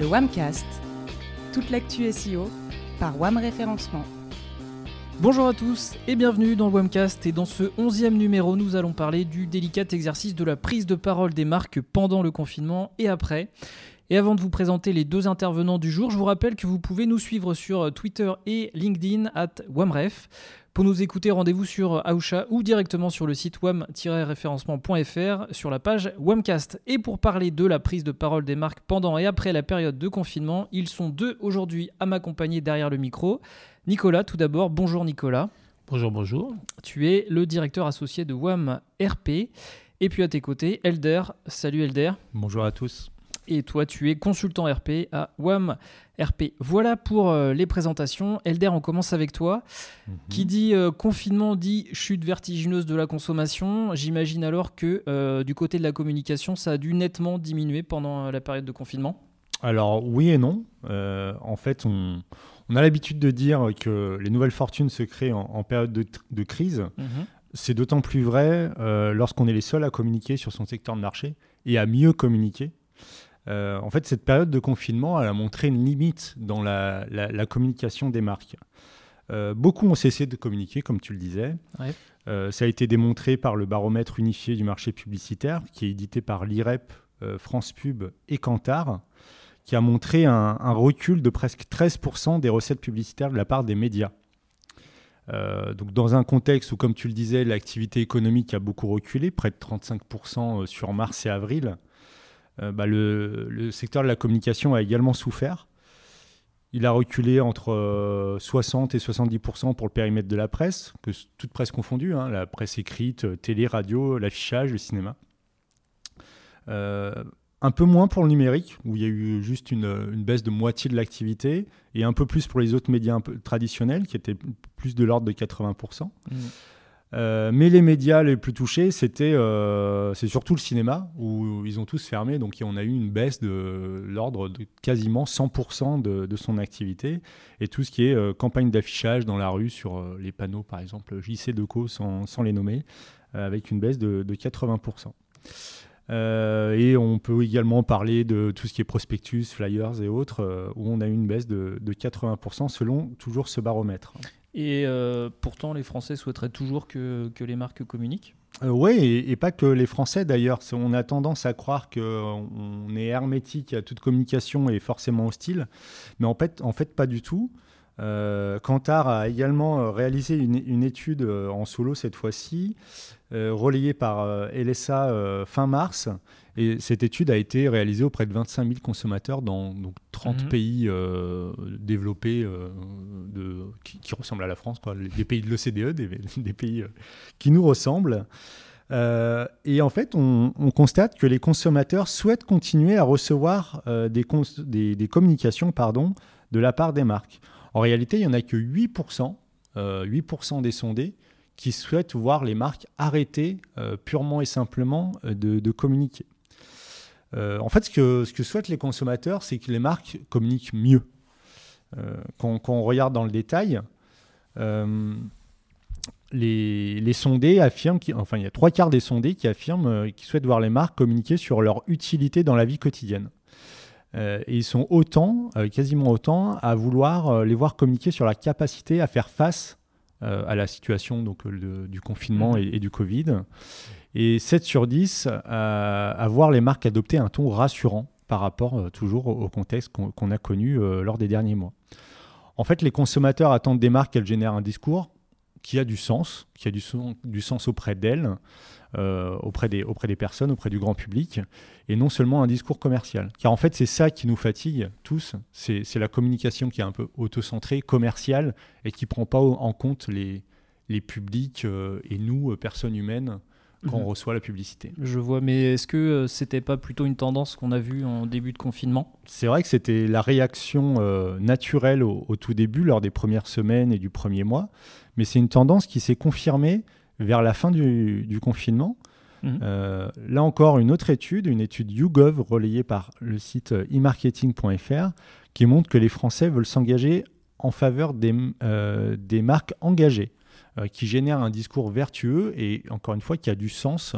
Le Wamcast, toute l'actu SEO par Wam Référencement. Bonjour à tous et bienvenue dans le Wamcast et dans ce onzième numéro nous allons parler du délicat exercice de la prise de parole des marques pendant le confinement et après. Et avant de vous présenter les deux intervenants du jour, je vous rappelle que vous pouvez nous suivre sur Twitter et LinkedIn at WAMREF. Pour nous écouter, rendez-vous sur Aoucha ou directement sur le site wam-référencement.fr sur la page Wamcast. Et pour parler de la prise de parole des marques pendant et après la période de confinement, ils sont deux aujourd'hui à m'accompagner derrière le micro. Nicolas, tout d'abord, bonjour Nicolas. Bonjour, bonjour. Tu es le directeur associé de WAM RP. Et puis à tes côtés, Elder. Salut Elder. Bonjour à tous et toi tu es consultant RP à WAM RP. Voilà pour euh, les présentations. Elder, on commence avec toi. Mhm. Qui dit euh, confinement dit chute vertigineuse de la consommation. J'imagine alors que euh, du côté de la communication, ça a dû nettement diminuer pendant la période de confinement. Alors oui et non. en fait, on, a l'habitude de dire que les nouvelles fortunes se créent en, période de, crise. Mhm. C'est d'autant plus vrai lorsqu'on est les seuls à communiquer sur son secteur de marché et à mieux communiquer. Euh, en fait, cette période de confinement, elle a montré une limite dans la, communication des marques. Euh, beaucoup ont cessé de communiquer, comme tu le disais. Euh, ça a été démontré par le baromètre unifié du marché publicitaire, qui est édité par l'IREP, France Pub et Kantar, qui a montré un, recul de presque 13% des recettes publicitaires de la part des médias. donc dans un contexte où, comme tu le disais, l'activité économique a beaucoup reculé, près de 35% sur mars et avril, bah, le, secteur de la communication a également souffert. Il a reculé entre 60 euh, et 70% pour le périmètre de la presse, que toute presse confondue, hein, la presse écrite, euh, télé, radio, l'affichage, le cinéma. un peu moins pour le numérique, où il y a eu juste une, baisse de moitié de l'activité, et un peu plus pour les autres médias traditionnels, qui étaient plus de l'ordre de 80%. Euh, mais les médias les plus touchés, c'était euh, c'est surtout le cinéma où ils ont tous fermé, donc on a eu une baisse de l'ordre de quasiment 100% de, son activité et tout ce qui est euh, campagne d'affichage dans la rue sur les panneaux, par exemple JC Deco sans, sans les nommer, avec une baisse de, 80%. et on peut également parler de tout ce qui est prospectus, flyers et autres, où on a eu une baisse de, de 80% selon toujours ce baromètre. Et euh, pourtant, les Français souhaiteraient toujours que, que les marques communiquent euh, Oui, et, pas que les Français d'ailleurs. On a tendance à croire qu'on est hermétique à toute communication et forcément hostile, mais en fait, en fait pas du tout. Euh, Kantar a également euh, réalisé une, une étude en solo cette fois-ci, relayée par LSA fin mars, et cette étude a été réalisée auprès de 25 000 consommateurs dans donc, 30 mhm. pays euh, développés euh, de, qui, ressemblent à la France, quoi, des pays de l'OCDE, des, des, pays euh, qui nous ressemblent. et en fait, on, constate que les consommateurs souhaitent continuer à recevoir des, des, des, communications pardon, de la part des marques. En réalité, il n'y en a que 8%, 8 des sondés qui souhaitent voir les marques arrêter purement et simplement de communiquer. Euh, en fait, ce que, ce souhaitent les consommateurs, c'est que les marques communiquent mieux. Euh, quand, on regarde dans le détail, euh, les, sondés affirment, il y a trois quarts des sondés qui affirment qu'ils souhaitent voir les marques communiquer sur leur utilité dans la vie quotidienne. et ils sont autant, quasiment autant, à vouloir les voir communiquer sur la capacité à faire face à la situation donc, du confinement mmh. et, et, du Covid et 7 sur 10 à, voir les marques adopter un ton rassurant par rapport euh, toujours au, contexte qu'on a connu euh, lors des derniers mois. En fait, les consommateurs attendent des marques qu'elles génèrent un discours qui a du sens, qui a du, sens auprès d'elles, euh, auprès, des, auprès des personnes, auprès du grand public, et non seulement un discours commercial. Car en fait, c'est ça qui nous fatigue tous, c'est la communication qui est un peu autocentrée, commerciale, et qui ne prend pas en compte les, les publics et nous, personnes humaines, quand on mhm. reçoit la publicité. Je vois, mais est-ce que euh, c'était pas plutôt une tendance qu'on a vue en début de confinement? C'est vrai que c'était la réaction euh, naturelle au, tout début, lors des premières semaines et du premier mois, mais c'est une tendance qui s'est confirmée vers la fin du, confinement. Mhm. Euh, là encore, une autre étude, une étude YouGov relayée par le site e-marketing.fr, qui montre que les Français veulent s'engager en faveur des, des marques engagées. Euh, qui génère un discours vertueux et encore une fois qui a du sens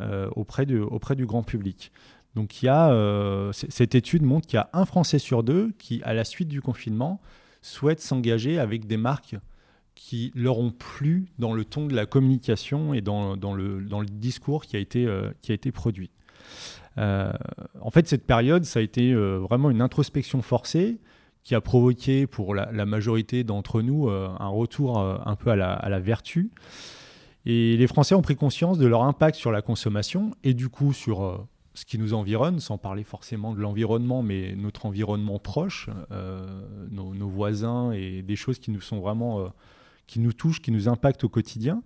euh, auprès, de, auprès du grand public. Donc il y a, cette étude montre qu'il y a un Français sur deux qui, à la suite du confinement, souhaite s'engager avec des marques qui leur ont plu dans le ton de la communication et dans, dans, le, dans le, discours qui a été, qui a été produit. en fait, cette période, ça a été vraiment une introspection forcée qui a provoqué pour la, majorité d'entre nous euh, un retour euh, un peu à la, vertu. Et les Français ont pris conscience de leur impact sur la consommation et du coup sur euh, ce qui nous environne, sans parler forcément de l'environnement, mais notre environnement proche, nos, voisins et des choses qui nous sont vraiment, qui nous touchent, qui nous impactent au quotidien,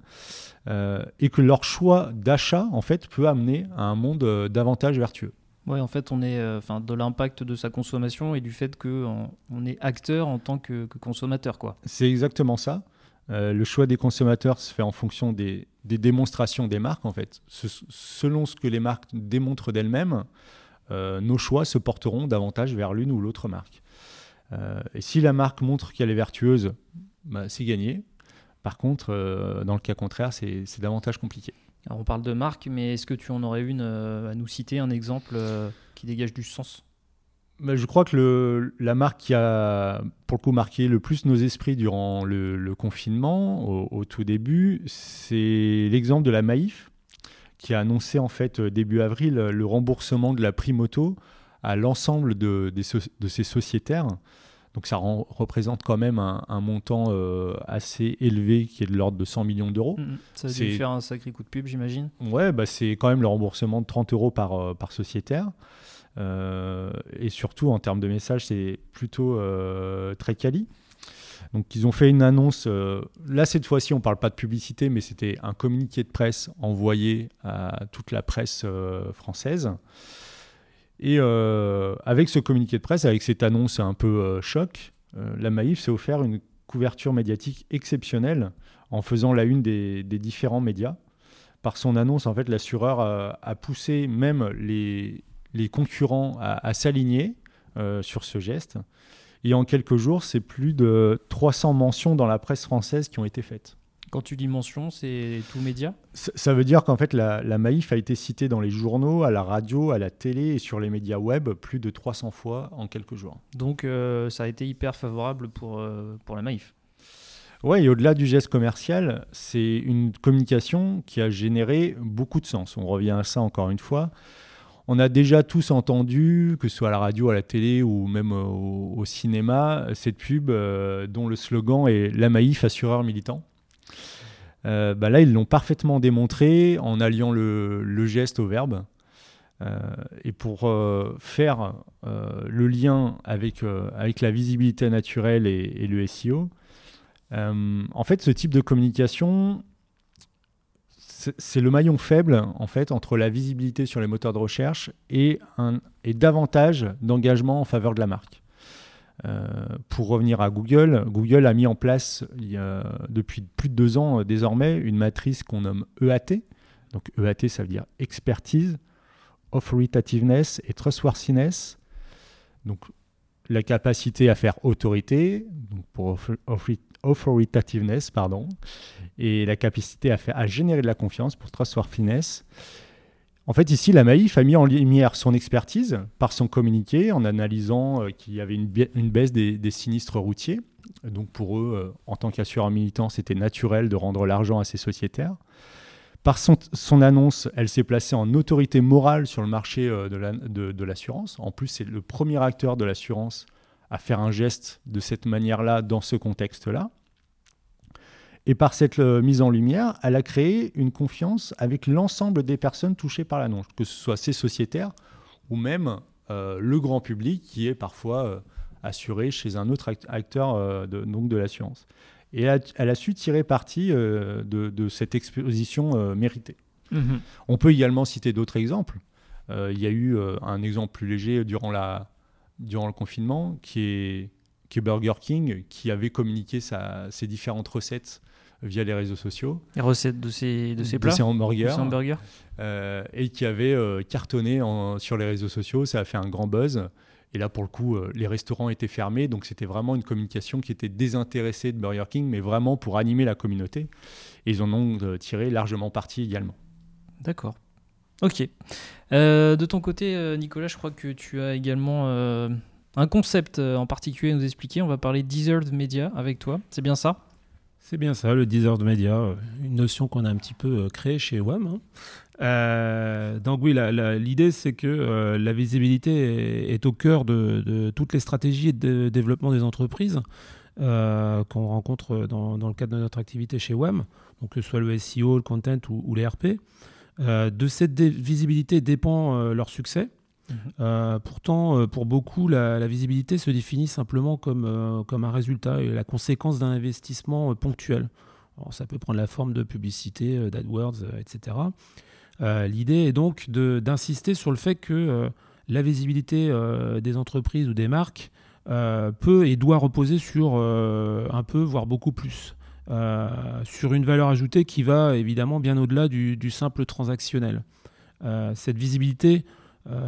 et que leur choix d'achat en fait peut amener à un monde davantage vertueux. Ouais, en fait, on est, euh, enfin, de l'impact de sa consommation et du fait qu'on on est acteur en tant que, consommateur, quoi. C'est exactement ça. Euh, le choix des consommateurs se fait en fonction des, démonstrations des marques, en fait. selon ce que les marques démontrent d'elles-mêmes, euh, nos choix se porteront davantage vers l'une ou l'autre marque. et si la marque montre qu'elle est vertueuse, bah, c'est gagné. Par contre, dans le cas contraire, c'est davantage compliqué on parle de marque, mais est-ce que tu en aurais une euh, à nous citer, un exemple euh, qui dégage du sens? Bah, Je crois que la marque qui a, pour le coup, marqué le plus nos esprits durant le, confinement, au, tout début, c'est l'exemple de la Maïf, qui a annoncé en fait euh, début avril le remboursement de la prime auto à l'ensemble de, de ses sociétaires. Donc ça représente quand même un, montant euh, assez élevé qui est de l'ordre de 100 millions d'euros. Mm, mm. ça a dû faire un sacré coup de pub, j'imagine. Ouais, bah c'est quand même le remboursement de 30 euros par, euh, par sociétaire. Euh, et surtout, en termes de message, c'est plutôt très quali. Donc ils ont fait une annonce, là cette fois-ci on ne parle pas de publicité, mais c'était un communiqué de presse envoyé à toute la presse française. Et euh, avec ce communiqué de presse, avec cette annonce un peu euh, choc, euh, la Maïf s'est offert une couverture médiatique exceptionnelle en faisant la une des, différents médias. Par son annonce, en fait, l'assureur a, poussé même les, concurrents à, s'aligner sur ce geste. Et en quelques jours, c'est plus de 300 mentions dans la presse française qui ont été faites. Quand tu dis mention, c'est tout média? Ça, veut dire qu'en fait, la, Maïf a été citée dans les journaux, à la radio, à la télé et sur les médias web plus de 300 fois en quelques jours. Donc, euh, ça a été hyper favorable pour, euh, pour la Maïf Oui, et au-delà du geste commercial, c'est une communication qui a généré beaucoup de sens. On revient à ça encore une fois. On a déjà tous entendu, que ce soit à la radio, à la télé ou même au, cinéma, cette pub euh, dont le slogan est La Maïf assureur militant. Euh, bah là, ils l'ont parfaitement démontré en alliant le, geste au verbe. Euh, et pour euh, faire le lien avec, avec la visibilité naturelle et, le SEO, en fait, ce type de communication, c'est le maillon faible en fait entre la visibilité sur les moteurs de recherche et, un, et davantage d'engagement en faveur de la marque. Euh, pour revenir à Google, Google a mis en place depuis plus de deux ans euh, désormais une matrice qu'on nomme EAT. Donc EAT, ça veut dire expertise, authoritativeness et trustworthiness. Donc la capacité à faire autorité, donc pour authoritativeness, pardon, et la capacité à, faire, à générer de la confiance pour trustworthiness. En fait, ici, la Maïf a mis en lumière son expertise par son communiqué en analysant euh, qu'il y avait une, baisse des, sinistres routiers. Donc pour eux, euh, en tant qu'assureur militant, c'était naturel de rendre l'argent à ses sociétaires. Par son, annonce, elle s'est placée en autorité morale sur le marché euh, de l'assurance. en plus, c'est le premier acteur de l'assurance à faire un geste de cette manière-là dans ce contexte-là. Et par cette euh, mise en lumière, elle a créé une confiance avec l'ensemble des personnes touchées par l'annonce, que ce soit ses sociétaires ou même euh, le grand public qui est parfois euh, assuré chez un autre acteur de, donc de l'assurance. Et elle a, su tirer parti de, cette exposition méritée. Mhm. On peut également citer d'autres exemples. Il y a eu un exemple plus léger durant, la, durant le confinement qui est, qui est Burger King, qui avait communiqué sa, ses différentes recettes via les réseaux sociaux. Les recettes de ces, de ces plats De hamburgers. Euh, et qui avait euh, cartonné sur les réseaux sociaux. Ça a fait un grand buzz. Et là, pour le coup, euh, les restaurants étaient fermés. Donc, c'était vraiment une communication qui était désintéressée de Burger King, mais vraiment pour animer la communauté. Et ils en ont tiré largement parti également. D'accord. Ok. de ton côté, Nicolas, je crois que tu as également un concept en particulier à nous expliquer. On va parler Deserved Media avec toi. C'est bien ça? C'est bien ça, le Deserved Media, une notion qu'on a un petit peu créée chez WAM. Hein. Euh, donc oui, l'idée c'est que euh, la visibilité est, au cœur de, toutes les stratégies de développement des entreprises euh, qu'on rencontre dans, le cadre de notre activité chez WAM, donc que ce soit le SEO, le content ou, les RP. de cette visibilité dépend leur succès. Mhm. pourtant, pour beaucoup, la, visibilité se définit simplement comme, comme un résultat et la conséquence d'un investissement ponctuel. ça peut prendre la forme de publicité, d'AdWords, etc. Euh, l'idée est donc d'insister sur le fait que euh, la visibilité euh, des entreprises ou des marques peut et doit reposer sur un peu, voire beaucoup plus. sur une valeur ajoutée qui va évidemment bien au-delà du, simple transactionnel. cette visibilité,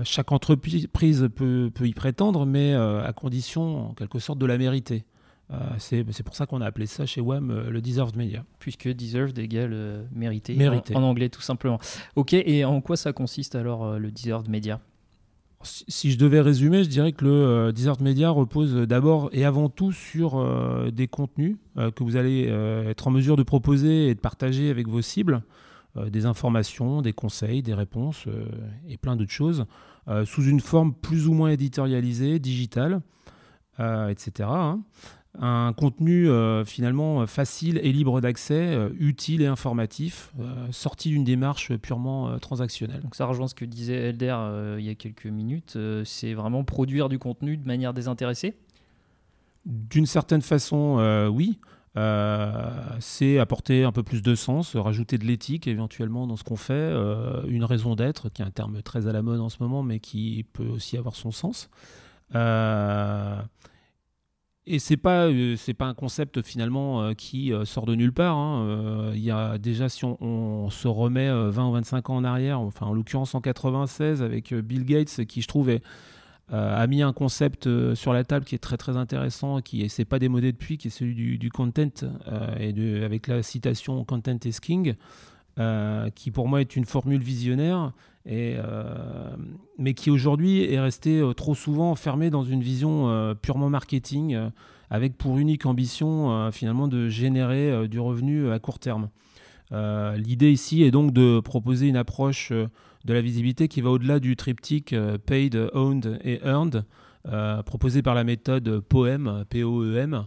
chaque entreprise peut, peut, y prétendre, mais à condition en quelque sorte de la mériter. Euh, c'est pour ça qu'on a appelé ça chez WAM euh, le Deserved Media. Puisque Deserved égale euh, mérité, mérité. En, anglais tout simplement. Ok, et en quoi ça consiste alors le Deserved Media? Si, je devais résumer, je dirais que le Deserved Media repose d'abord et avant tout sur des contenus que vous allez être en mesure de proposer et de partager avec vos cibles, des informations, des conseils, des réponses et plein d'autres choses, sous une forme plus ou moins éditorialisée, digitale, etc un contenu euh, finalement facile et libre d'accès, euh, utile et informatif, euh, sorti d'une démarche purement transactionnelle. Donc ça rejoint ce que disait Elder il y a quelques minutes, c'est vraiment produire du contenu de manière désintéressée? D'une certaine façon, oui. C'est apporter un peu plus de sens, rajouter de l'éthique éventuellement dans ce qu'on fait, une raison d'être, qui est un terme très à la mode en ce moment, mais qui peut aussi avoir son sens. Et c'est pas euh, c'est pas un concept finalement euh, qui euh, sort de nulle part. Hein. Il y a déjà si on, se remet 20 ou 25 ans en arrière, enfin en l'occurrence en 96 avec Bill Gates qui je trouve a mis un concept sur la table qui est très très intéressant, qui s'est pas démodé depuis, qui est celui du, content et de, avec la citation content is king, qui pour moi est une formule visionnaire et, euh, mais qui aujourd'hui est resté euh, trop souvent enfermé dans une vision euh, purement marketing, avec pour unique ambition finalement de générer du revenu à court terme. L'idée ici est donc de proposer une approche de la visibilité qui va au-delà du triptyque paid, owned et earned, proposé par la méthode POEM, P-O-E-M.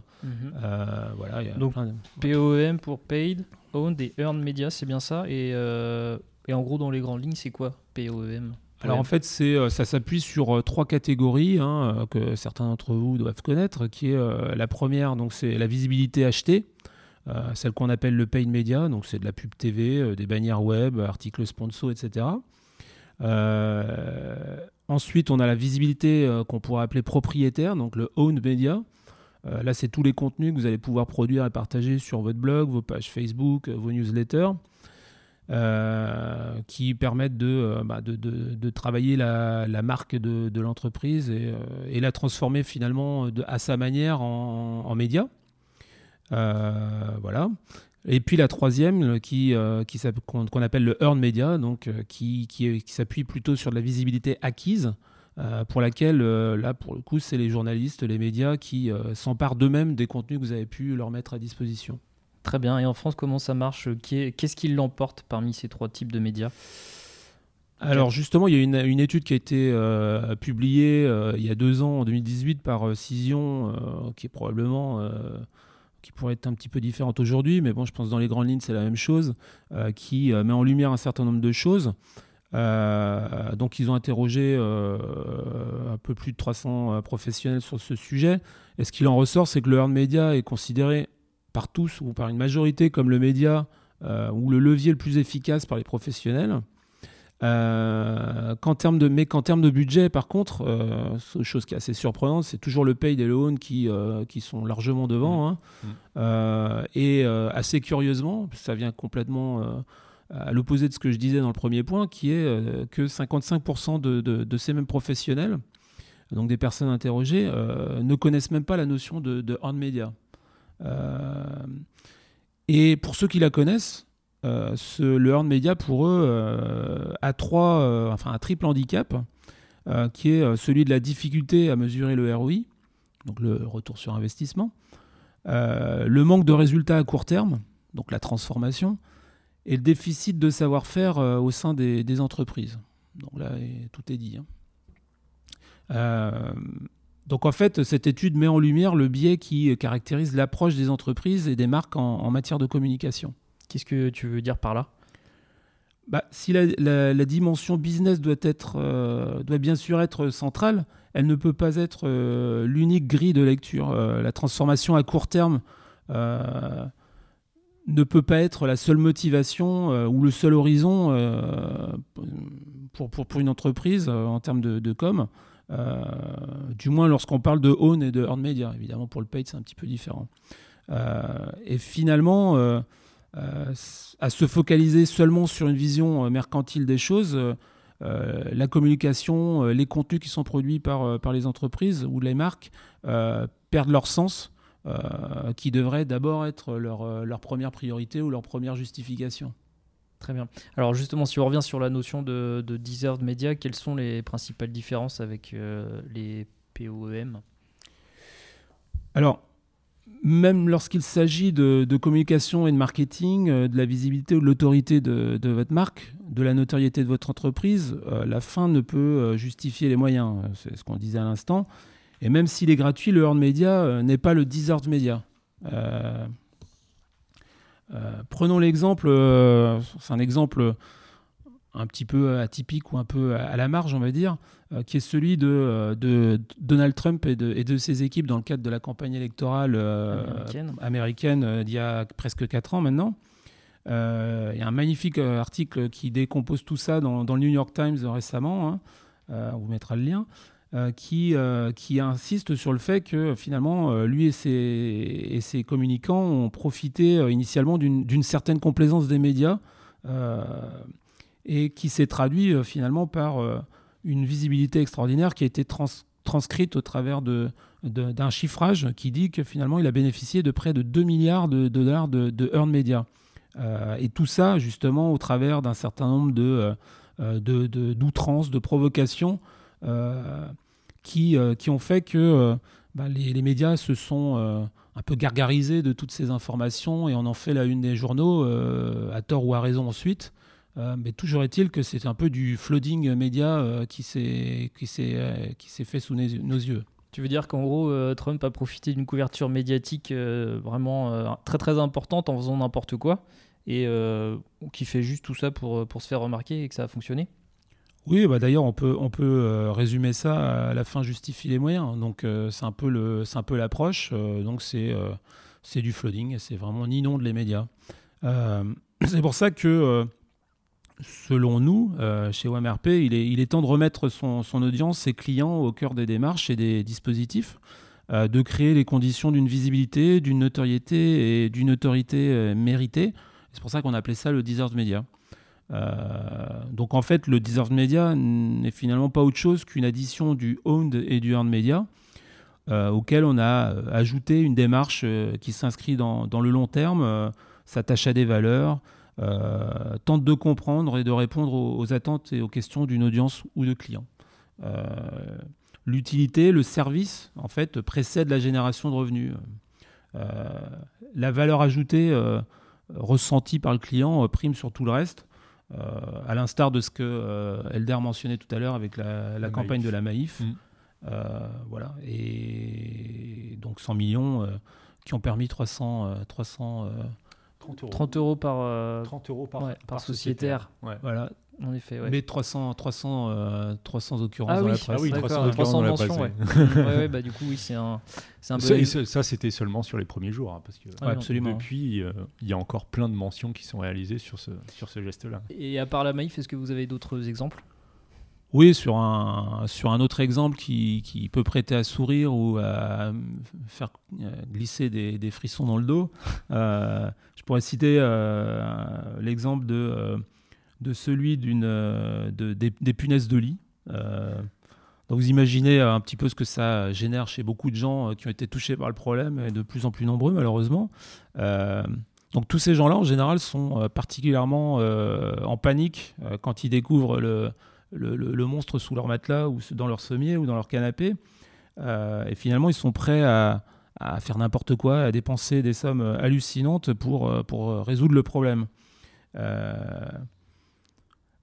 Voilà, Donc, POEM pour paid, owned et earned media, c'est bien ça. Et et en gros, dans les grandes lignes, c'est quoi POEM alors en fait, c'est, euh, ça s'appuie sur euh, trois catégories hein, euh, que certains d'entre vous doivent connaître, qui est la première, donc c'est la visibilité achetée, celle qu'on appelle le paid media, donc c'est de la pub TV, des bannières web, articles sponsors, etc. ensuite, on a la visibilité qu'on pourrait appeler propriétaire, donc le owned media. là, c'est tous les contenus que vous allez pouvoir produire et partager sur votre blog, vos pages Facebook, vos newsletters. Euh, qui permettent de, euh, bah, travailler la, marque de, l'entreprise et, euh, la transformer finalement à sa manière en média. Voilà. Et puis la troisième, qui, qui qu'on appelle le earn media, donc qui, qui, qui s'appuie plutôt sur de la visibilité acquise, pour laquelle, là, pour le coup, c'est les journalistes, les médias qui s'emparent d'eux-mêmes des contenus que vous avez pu leur mettre à disposition. Très bien. Et en France, comment ça marche? Qu'est-ce qui l'emporte parmi ces trois types de médias? Alors justement, il y a une, étude qui a été euh, publiée euh, il y a deux ans, en 2018, par euh, Cision, qui est probablement, qui pourrait être un petit peu différente aujourd'hui, mais bon, je pense que dans les grandes lignes, c'est la même chose, qui met en lumière un certain nombre de choses. donc ils ont interrogé un peu plus de 300 professionnels sur ce sujet. Et ce qu'il en ressort, c'est que le earned media est considéré par tous ou par une majorité comme le média euh, ou le levier le plus efficace par les professionnels. Euh, qu'en termes de, mais qu'en termes de budget, par contre, euh, chose qui est assez surprenante, c'est toujours le paid et le own qui, qui sont largement devant. Mmh. Hein. Mmh. et assez curieusement, ça vient complètement à l'opposé de ce que je disais dans le premier point, qui est que 55% de, de, ces mêmes professionnels, donc des personnes interrogées, ne connaissent même pas la notion de, de media. Euh, et pour ceux qui la connaissent, ce, le earned media pour eux a trois, enfin un triple handicap, qui est celui de la difficulté à mesurer le ROI, donc le retour sur investissement, le manque de résultats à court terme, donc la transformation, et le déficit de savoir-faire au sein des, entreprises. Donc là, tout est dit. Hein. Euh, donc en fait, cette étude met en lumière le biais qui caractérise l'approche des entreprises et des marques en, matière de communication. Qu'est-ce que tu veux dire par là? Bah, Si la, dimension business doit, être, euh, doit bien sûr être centrale, elle ne peut pas être euh, l'unique grille de lecture. la transformation à court terme ne peut pas être la seule motivation ou le seul horizon pour, pour, pour, une entreprise en termes de, com. Euh, du moins lorsqu'on parle de own et de earned media. Évidemment, pour le paid, c'est un petit peu différent. Euh, et finalement, euh, à se focaliser seulement sur une vision mercantile des choses, la communication, les contenus qui sont produits par, par les entreprises ou les marques perdent leur sens, qui devrait d'abord être leur, leur, première priorité ou leur première justification. Très bien. Alors justement, si on revient sur la notion de, de deserved media, quelles sont les principales différences avec euh, les POEM Alors, même lorsqu'il s'agit de, communication et de marketing, euh, de la visibilité ou de l'autorité de, votre marque, de la notoriété de votre entreprise, euh, la fin ne peut justifier les moyens. C'est ce qu'on disait à l'instant. Et même s'il est gratuit, le earned media n'est pas le deserved media. Euh, prenons l'exemple, euh, c'est un exemple un petit peu atypique ou un peu à la marge, on va dire, euh, qui est celui de, Donald Trump et de, ses équipes dans le cadre de la campagne électorale américaine, d'il y a presque 4 ans maintenant. Il y a un magnifique article qui décompose tout ça dans, le New York Times récemment. Hein. on vous mettra le lien. Euh, qui, euh, qui insiste sur le fait que finalement, euh, lui et ses, et ses, communicants ont profité initialement d'une certaine complaisance des médias et qui s'est traduit finalement par une visibilité extraordinaire qui a été transcrite au travers d'un de, chiffrage qui dit que finalement il a bénéficié de près de 2 milliards de, dollars de, earned media. et tout ça justement au travers d'un certain nombre de, d'outrances, de provocations euh, qui, euh, qui ont fait que euh, bah, les, médias se sont un peu gargarisés de toutes ces informations et on en fait la une des journaux, à tort ou à raison ensuite. Mais toujours est-il que c'est un peu du flooding média qui s'est fait sous nos yeux. Tu veux dire qu'en gros, Trump a profité d'une couverture médiatique vraiment très très importante en faisant n'importe quoi et qui fait juste tout ça pour, pour se faire remarquer et que ça a fonctionné? Oui, bah d'ailleurs, on peut, on peut euh, résumer ça à la fin justifie les moyens. Donc, euh, c'est un peu l'approche. Euh, donc, c'est, c'est du flooding, c'est vraiment ni non de les médias. c'est pour ça que, selon nous, chez OMRP, il est, temps de remettre son, audience, ses clients au cœur des démarches et des dispositifs, de créer les conditions d'une visibilité, d'une notoriété et d'une autorité méritée. C'est pour ça qu'on appelait ça le de Media. Euh, donc en fait, le deserved media n'est finalement pas autre chose qu'une addition du owned et du earned media, euh, auquel on a euh, ajouté une démarche qui s'inscrit dans, le long terme, s'attache à des valeurs, tente de comprendre et de répondre aux, attentes et aux questions d'une audience ou de clients. L'utilité, le service, en fait, précède la génération de revenus. la valeur ajoutée ressentie par le client prime sur tout le reste. Euh, à l'instar de ce que euh, Elder mentionnait tout à l'heure avec la, campagne de la Maïf. Euh, voilà. Et donc 100 millions qui ont permis 300, 300 30 euros. 30 euros par, 30 euros par, par, sociétaire. Voilà. En effet, Mais 300, 300, 300 occurrences ah, dans oui. la presse. Ah oui, 300, 300 mentions, ouais. ouais, bah, du coup, oui, c'est un, un peu... Ça, ça c'était seulement sur les premiers jours, hein, parce que absolument. depuis, euh, il y a encore plein de mentions qui sont réalisées sur ce, sur ce geste-là. Et à part la Maïf, est-ce que vous avez d'autres exemples? Oui, sur un, sur un autre exemple qui, qui, peut prêter à sourire ou à faire euh, glisser des, des frissons dans le dos, euh, je pourrais citer euh, l'exemple de de celui d'une, de, des, punaises de lit. Euh, donc vous imaginez un petit peu ce que ça génère chez beaucoup de gens qui ont été touchés par le problème, et de plus en plus nombreux malheureusement. donc tous ces gens-là, en général, sont particulièrement en panique quand ils découvrent le, le, monstre sous leur matelas ou dans leur sommier ou dans leur canapé. et finalement, ils sont prêts à, à faire n'importe quoi, à dépenser des sommes hallucinantes pour, pour résoudre le problème.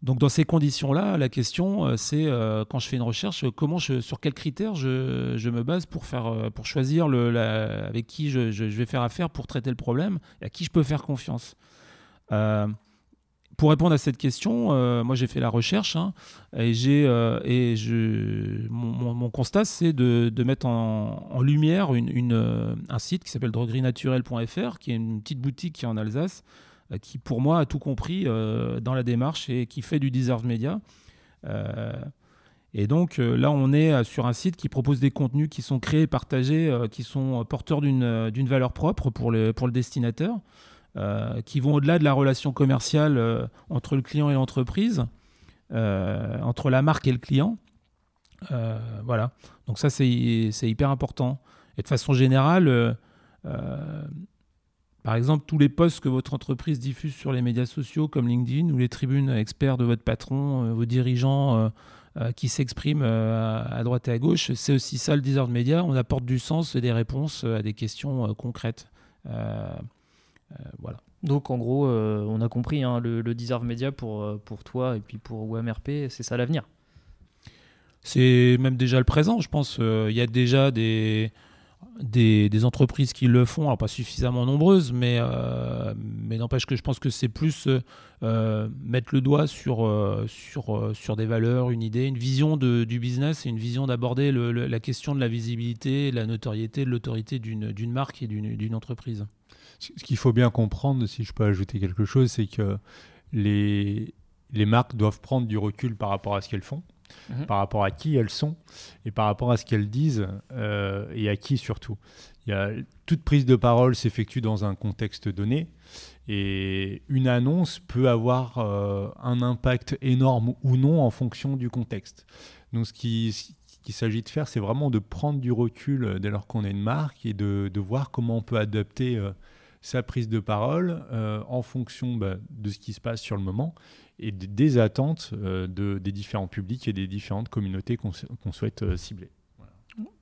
Donc dans ces conditions-là, la question, euh, c'est euh, quand je fais une recherche, comment je, sur quels critères je, me base pour, faire, euh, pour choisir le, avec qui je, vais faire affaire pour traiter le problème et à qui je peux faire confiance. Pour répondre à cette question, moi j'ai fait la recherche hein, et, j'ai, et je, mon, constat c'est de, mettre en, lumière une, un site qui s'appelle droguerienaturelle.fr, qui est une petite boutique qui est en Alsace, euh, qui pour moi a tout compris euh, dans la démarche et qui fait du deserved media. Euh, et donc là, on est sur un site qui propose des contenus qui sont créés, partagés, qui sont porteurs d'une valeur propre pour le, pour le qui vont au-delà de la relation commerciale entre le client et l'entreprise, entre la marque et le client. voilà. Donc ça, c'est hyper important. Et de façon générale, par exemple, tous les posts que votre entreprise diffuse sur les médias sociaux comme LinkedIn ou les tribunes experts de votre patron, euh, vos dirigeants euh, euh, qui s'expriment à droite et à gauche, c'est aussi ça le deserve média. On apporte du sens et des réponses à des questions concrètes. Voilà. Donc en gros, on a compris, hein, le, le, deserve média pour, pour toi et puis pour OMRP, c'est ça l'avenir. C'est même déjà le présent, je pense. Il y a déjà des des, entreprises qui le font, alors pas suffisamment nombreuses, mais, euh, mais n'empêche que je pense que c'est plus euh, mettre le doigt sur, euh, sur, sur des valeurs, une idée, une vision de, du business et une vision d'aborder la question de la visibilité, de la notoriété, de l'autorité d'une marque et d'une entreprise. Ce qu'il faut bien comprendre, si je peux ajouter quelque chose, c'est que les, les marques doivent prendre du recul par rapport à ce qu'elles font. Mhm. par rapport à qui elles sont et par rapport à ce qu'elles disent euh, et à qui surtout. Il y a, toute prise de parole s'effectue dans un contexte donné et une annonce peut avoir euh, un impact énorme ou non en fonction du contexte. Donc ce qui, qu'il s'agit de faire, c'est vraiment de prendre du recul dès lors qu'on est une marque et de, de voir comment on peut adapter euh, sa prise de parole en fonction bah, de ce qui se passe sur le moment et des attentes euh, de, des différents publics et des différentes communautés qu'on souhaite euh, cibler.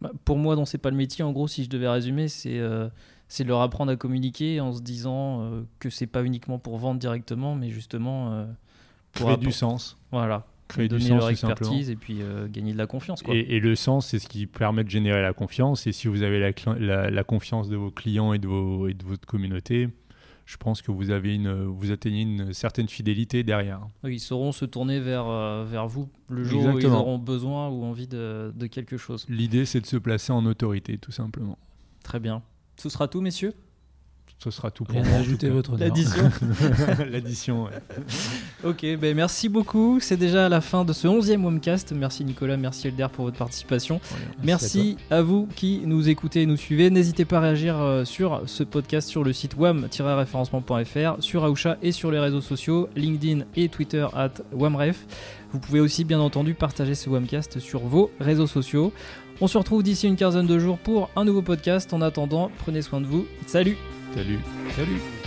Bah, pour moi, dont c'est pas le métier, en gros, si je devais résumer, c'est euh, c'est leur apprendre à communiquer en se disant que c'est pas uniquement pour vendre directement, mais justement pour créer du sens. Voilà, créer donner du sens, leur expertise et puis gagner de la confiance. Quoi. Et, le sens, c'est ce qui permet de générer la confiance. Et si vous avez la, la, la confiance de vos clients et de, vos, et de votre communauté, je pense que vous, avez une, vous atteignez une certaine fidélité derrière. ils sauront se tourner vers, euh, vers vous le jour où ils auront besoin ou envie de, de quelque chose. L'idée, c'est de se placer en autorité, tout simplement. Très bien. Ce sera tout, messieurs? Ce sera tout pour moi. Ajouter votre L'addition. L'addition, ouais. Ok, ben merci beaucoup. C'est déjà la fin de ce 11e Womcast. Merci Nicolas, merci Elder pour votre participation. merci, à, vous qui nous écoutez et nous suivez. N'hésitez pas à réagir euh, sur ce podcast sur le site wam-référencement.fr, sur Aoucha et sur les réseaux sociaux, LinkedIn et Twitter at wamref. Vous pouvez aussi bien entendu partager ce Womcast sur vos réseaux sociaux. On se retrouve d'ici une quinzaine de jours pour un nouveau podcast. En attendant, prenez soin de vous. Salut Salut. Salut.